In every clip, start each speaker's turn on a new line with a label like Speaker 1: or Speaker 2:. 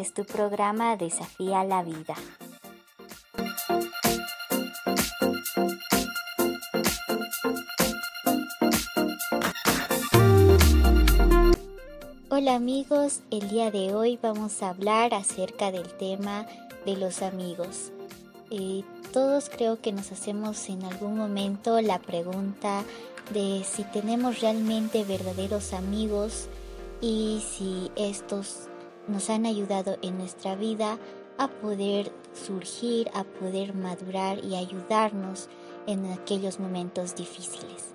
Speaker 1: Es tu programa Desafía la Vida. Hola amigos, el día de hoy vamos a hablar acerca del tema de los amigos. Eh, todos creo que nos hacemos en algún momento la pregunta de si tenemos realmente verdaderos amigos y si estos nos han ayudado en nuestra vida a poder surgir, a poder madurar y ayudarnos en aquellos momentos difíciles.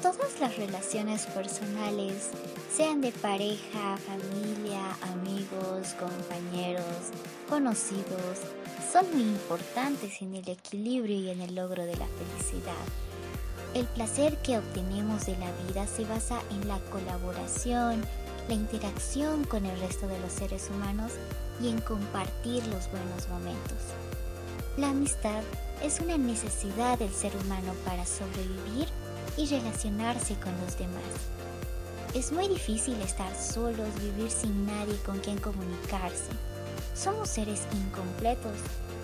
Speaker 1: Todas las relaciones personales, sean de pareja, familia, amigos, compañeros, conocidos, son muy importantes en el equilibrio y en el logro de la felicidad. El placer que obtenemos de la vida se basa en la colaboración, la interacción con el resto de los seres humanos y en compartir los buenos momentos. La amistad es una necesidad del ser humano para sobrevivir y relacionarse con los demás. Es muy difícil estar solos, vivir sin nadie con quien comunicarse. Somos seres incompletos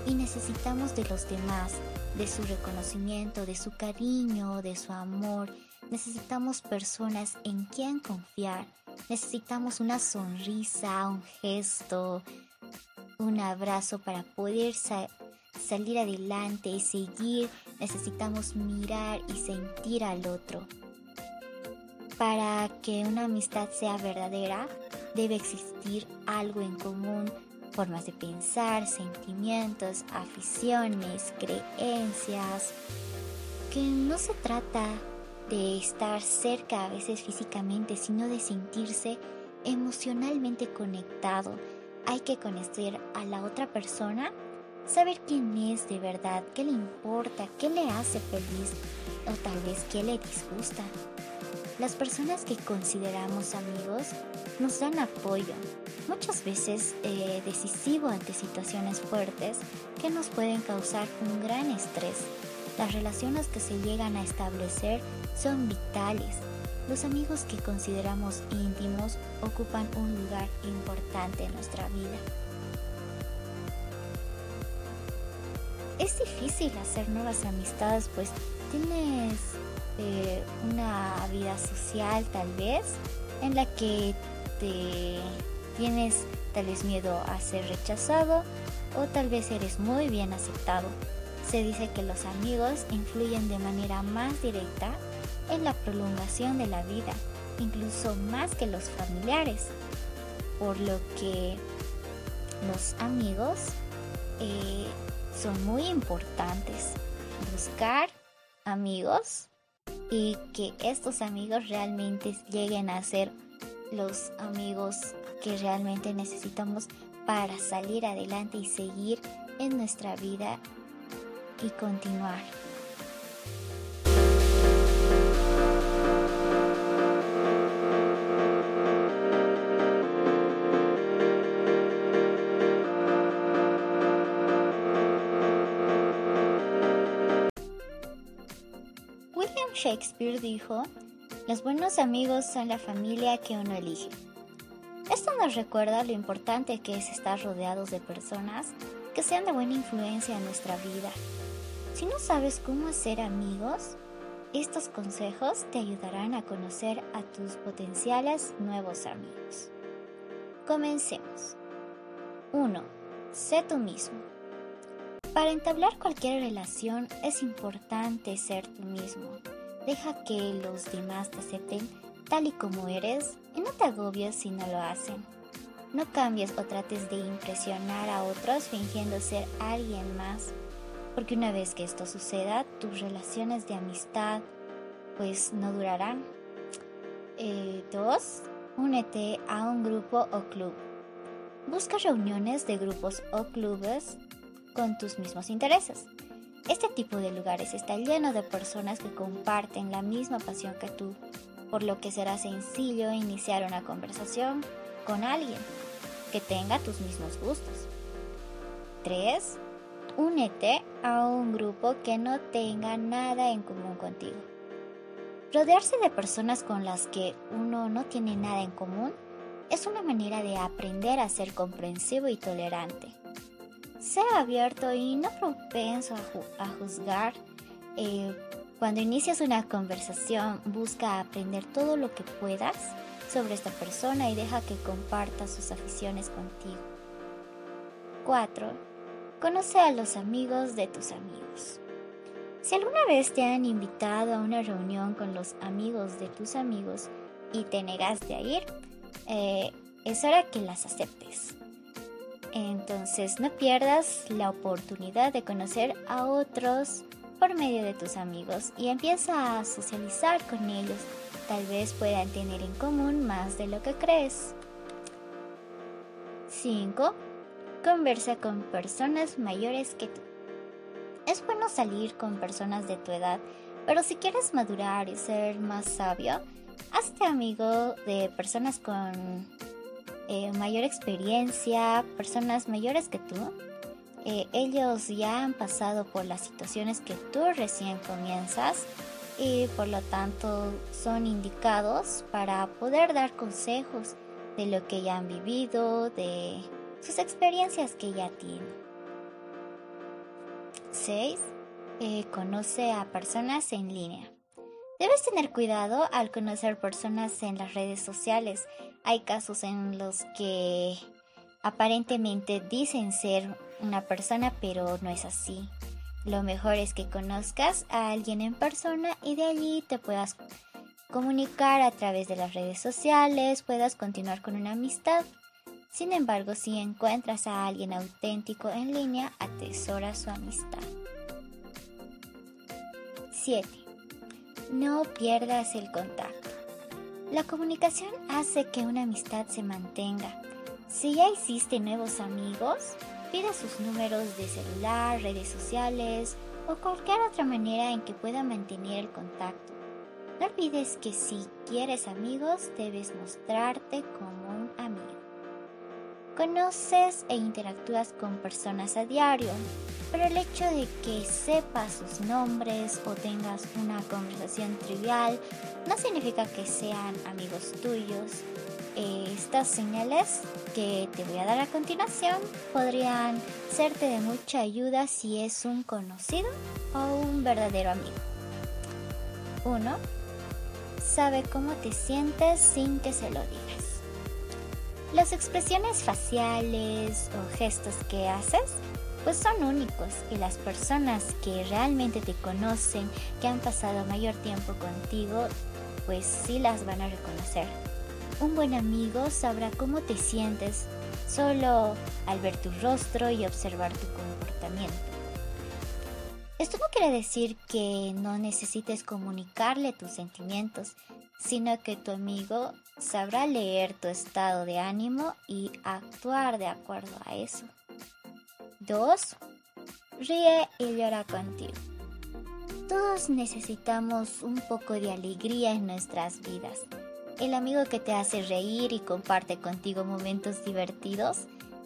Speaker 1: y necesitamos de los demás, de su reconocimiento, de su cariño, de su amor. Necesitamos personas en quien confiar. Necesitamos una sonrisa, un gesto, un abrazo para poder salir adelante y seguir. Necesitamos mirar y sentir al otro. Para que una amistad sea verdadera, debe existir algo en común formas de pensar, sentimientos, aficiones, creencias, que no se trata de estar cerca a veces físicamente, sino de sentirse emocionalmente conectado. Hay que conocer a la otra persona, saber quién es de verdad, qué le importa, qué le hace feliz o tal vez qué le disgusta. Las personas que consideramos amigos nos dan apoyo, muchas veces eh, decisivo ante situaciones fuertes que nos pueden causar un gran estrés. Las relaciones que se llegan a establecer son vitales. Los amigos que consideramos íntimos ocupan un lugar importante en nuestra vida. Es difícil hacer nuevas amistades, pues tienes una vida social tal vez en la que tienes tal vez miedo a ser rechazado o tal vez eres muy bien aceptado. Se dice que los amigos influyen de manera más directa en la prolongación de la vida, incluso más que los familiares, por lo que los amigos eh, son muy importantes. Buscar amigos y que estos amigos realmente lleguen a ser los amigos que realmente necesitamos para salir adelante y seguir en nuestra vida y continuar. Shakespeare dijo, los buenos amigos son la familia que uno elige. Esto nos recuerda lo importante que es estar rodeados de personas que sean de buena influencia en nuestra vida. Si no sabes cómo hacer amigos, estos consejos te ayudarán a conocer a tus potenciales nuevos amigos. Comencemos. 1. Sé tú mismo. Para entablar cualquier relación es importante ser tú mismo. Deja que los demás te acepten tal y como eres y no te agobies si no lo hacen. No cambies o trates de impresionar a otros fingiendo ser alguien más, porque una vez que esto suceda, tus relaciones de amistad pues no durarán. 2. Eh, únete a un grupo o club. Busca reuniones de grupos o clubes con tus mismos intereses. Este tipo de lugares está lleno de personas que comparten la misma pasión que tú, por lo que será sencillo iniciar una conversación con alguien que tenga tus mismos gustos. 3. Únete a un grupo que no tenga nada en común contigo. Rodearse de personas con las que uno no tiene nada en común es una manera de aprender a ser comprensivo y tolerante. Sea abierto y no propenso a, juzgar. Eh, cuando inicias una conversación, busca aprender todo lo que puedas sobre esta persona y deja que comparta sus aficiones contigo. 4. Conoce a los amigos de tus amigos. Si alguna vez te han invitado a una reunión con los amigos de tus amigos y te negaste a ir, eh, es hora que las aceptes. Entonces no pierdas la oportunidad de conocer a otros por medio de tus amigos y empieza a socializar con ellos. Tal vez puedan tener en común más de lo que crees. 5. Conversa con personas mayores que tú. Es bueno salir con personas de tu edad, pero si quieres madurar y ser más sabio, hazte amigo de personas con eh, mayor experiencia, personas mayores que tú. Eh, ellos ya han pasado por las situaciones que tú recién comienzas y por lo tanto son indicados para poder dar consejos de lo que ya han vivido, de sus experiencias que ya tienen. 6. Eh, conoce a personas en línea. Debes tener cuidado al conocer personas en las redes sociales. Hay casos en los que aparentemente dicen ser una persona, pero no es así. Lo mejor es que conozcas a alguien en persona y de allí te puedas comunicar a través de las redes sociales, puedas continuar con una amistad. Sin embargo, si encuentras a alguien auténtico en línea, atesora su amistad. 7. No pierdas el contacto. La comunicación hace que una amistad se mantenga. Si ya hiciste nuevos amigos, pide sus números de celular, redes sociales o cualquier otra manera en que pueda mantener el contacto. No olvides que si quieres amigos, debes mostrarte como un amigo. Conoces e interactúas con personas a diario, pero el hecho de que sepas sus nombres o tengas una conversación trivial no significa que sean amigos tuyos. Eh, estas señales que te voy a dar a continuación podrían serte de mucha ayuda si es un conocido o un verdadero amigo. 1. Sabe cómo te sientes sin que se lo digas. Las expresiones faciales o gestos que haces pues son únicos y las personas que realmente te conocen, que han pasado mayor tiempo contigo, pues sí las van a reconocer. Un buen amigo sabrá cómo te sientes solo al ver tu rostro y observar tu comportamiento. Esto no quiere decir que no necesites comunicarle tus sentimientos, sino que tu amigo sabrá leer tu estado de ánimo y actuar de acuerdo a eso. 2. Ríe y llora contigo. Todos necesitamos un poco de alegría en nuestras vidas. El amigo que te hace reír y comparte contigo momentos divertidos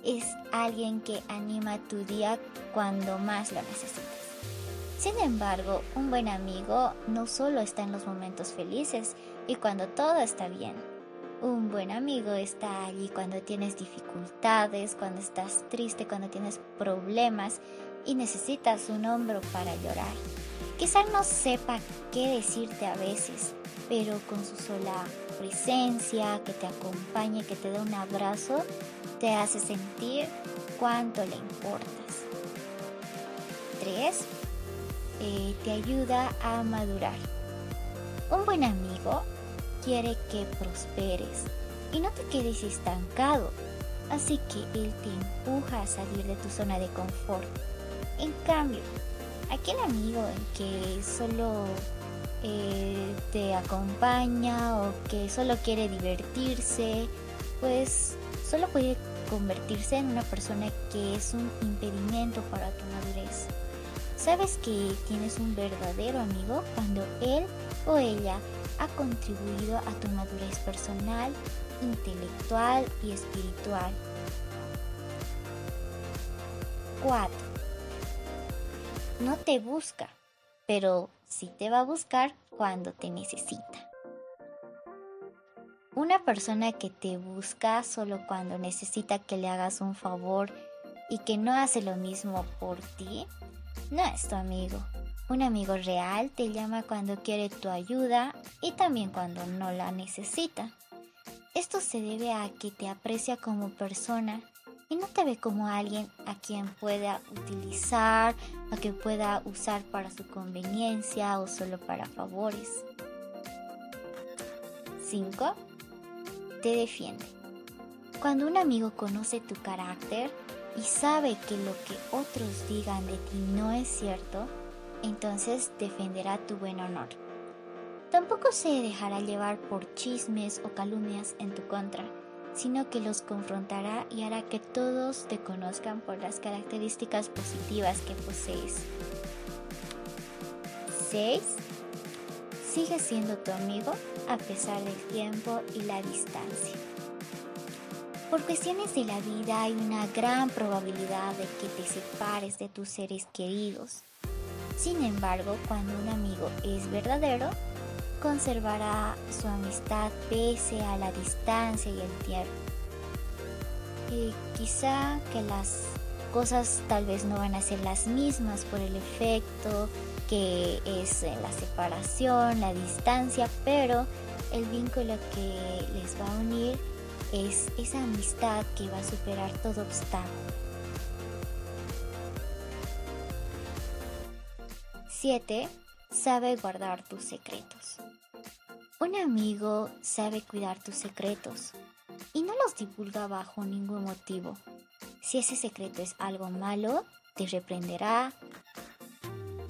Speaker 1: es alguien que anima tu día cuando más lo necesitas. Sin embargo, un buen amigo no solo está en los momentos felices y cuando todo está bien. Un buen amigo está allí cuando tienes dificultades, cuando estás triste, cuando tienes problemas y necesitas un hombro para llorar. Quizá no sepa qué decirte a veces, pero con su sola presencia, que te acompañe, que te dé un abrazo, te hace sentir cuánto le importas. 3 eh, te ayuda a madurar. Un buen amigo quiere que prosperes y no te quedes estancado, así que él te empuja a salir de tu zona de confort. En cambio, aquel amigo que solo eh, te acompaña o que solo quiere divertirse, pues solo puede convertirse en una persona que es un impedimento para tu madurez. Sabes que tienes un verdadero amigo cuando él o ella ha contribuido a tu madurez personal, intelectual y espiritual. 4. No te busca, pero sí te va a buscar cuando te necesita. Una persona que te busca solo cuando necesita que le hagas un favor y que no hace lo mismo por ti, no es tu amigo. Un amigo real te llama cuando quiere tu ayuda y también cuando no la necesita. Esto se debe a que te aprecia como persona y no te ve como alguien a quien pueda utilizar, a que pueda usar para su conveniencia o solo para favores. 5. Te defiende. Cuando un amigo conoce tu carácter y sabe que lo que otros digan de ti no es cierto, entonces defenderá tu buen honor. Tampoco se dejará llevar por chismes o calumnias en tu contra, sino que los confrontará y hará que todos te conozcan por las características positivas que posees. 6. Sigue siendo tu amigo a pesar del tiempo y la distancia. Por cuestiones de la vida hay una gran probabilidad de que te separes de tus seres queridos. Sin embargo, cuando un amigo es verdadero, conservará su amistad pese a la distancia y el tiempo. Y quizá que las cosas tal vez no van a ser las mismas por el efecto que es la separación, la distancia, pero el vínculo que les va a unir es esa amistad que va a superar todo obstáculo. 7. Sabe guardar tus secretos. Un amigo sabe cuidar tus secretos y no los divulga bajo ningún motivo. Si ese secreto es algo malo, te reprenderá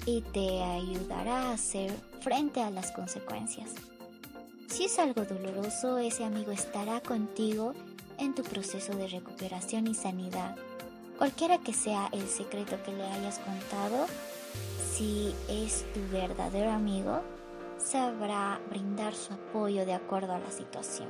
Speaker 1: y te ayudará a hacer frente a las consecuencias. Si es algo doloroso, ese amigo estará contigo en tu proceso de recuperación y sanidad. Cualquiera que sea el secreto que le hayas contado, si es tu verdadero amigo, sabrá brindar su apoyo de acuerdo a la situación.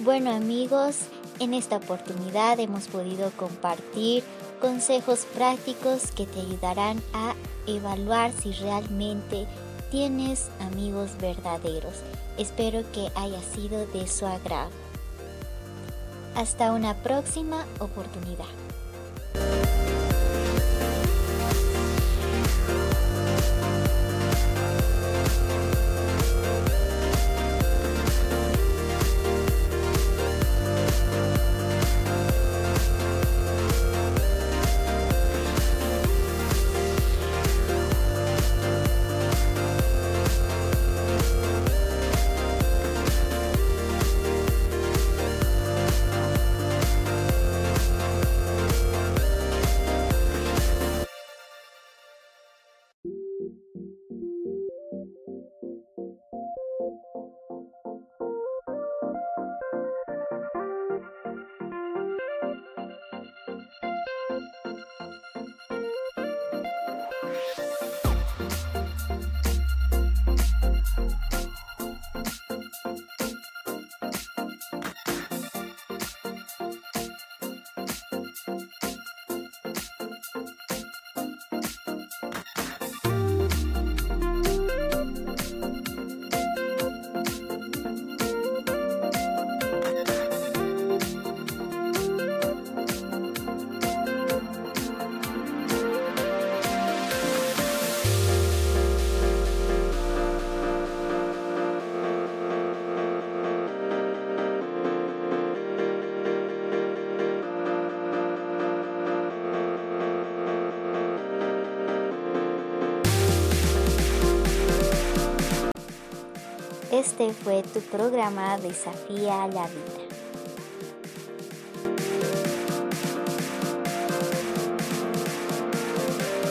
Speaker 1: Bueno amigos, en esta oportunidad hemos podido compartir consejos prácticos que te ayudarán a evaluar si realmente tienes amigos verdaderos. Espero que haya sido de su agrado. Hasta una próxima oportunidad. Este fue tu programa Desafía la Vida.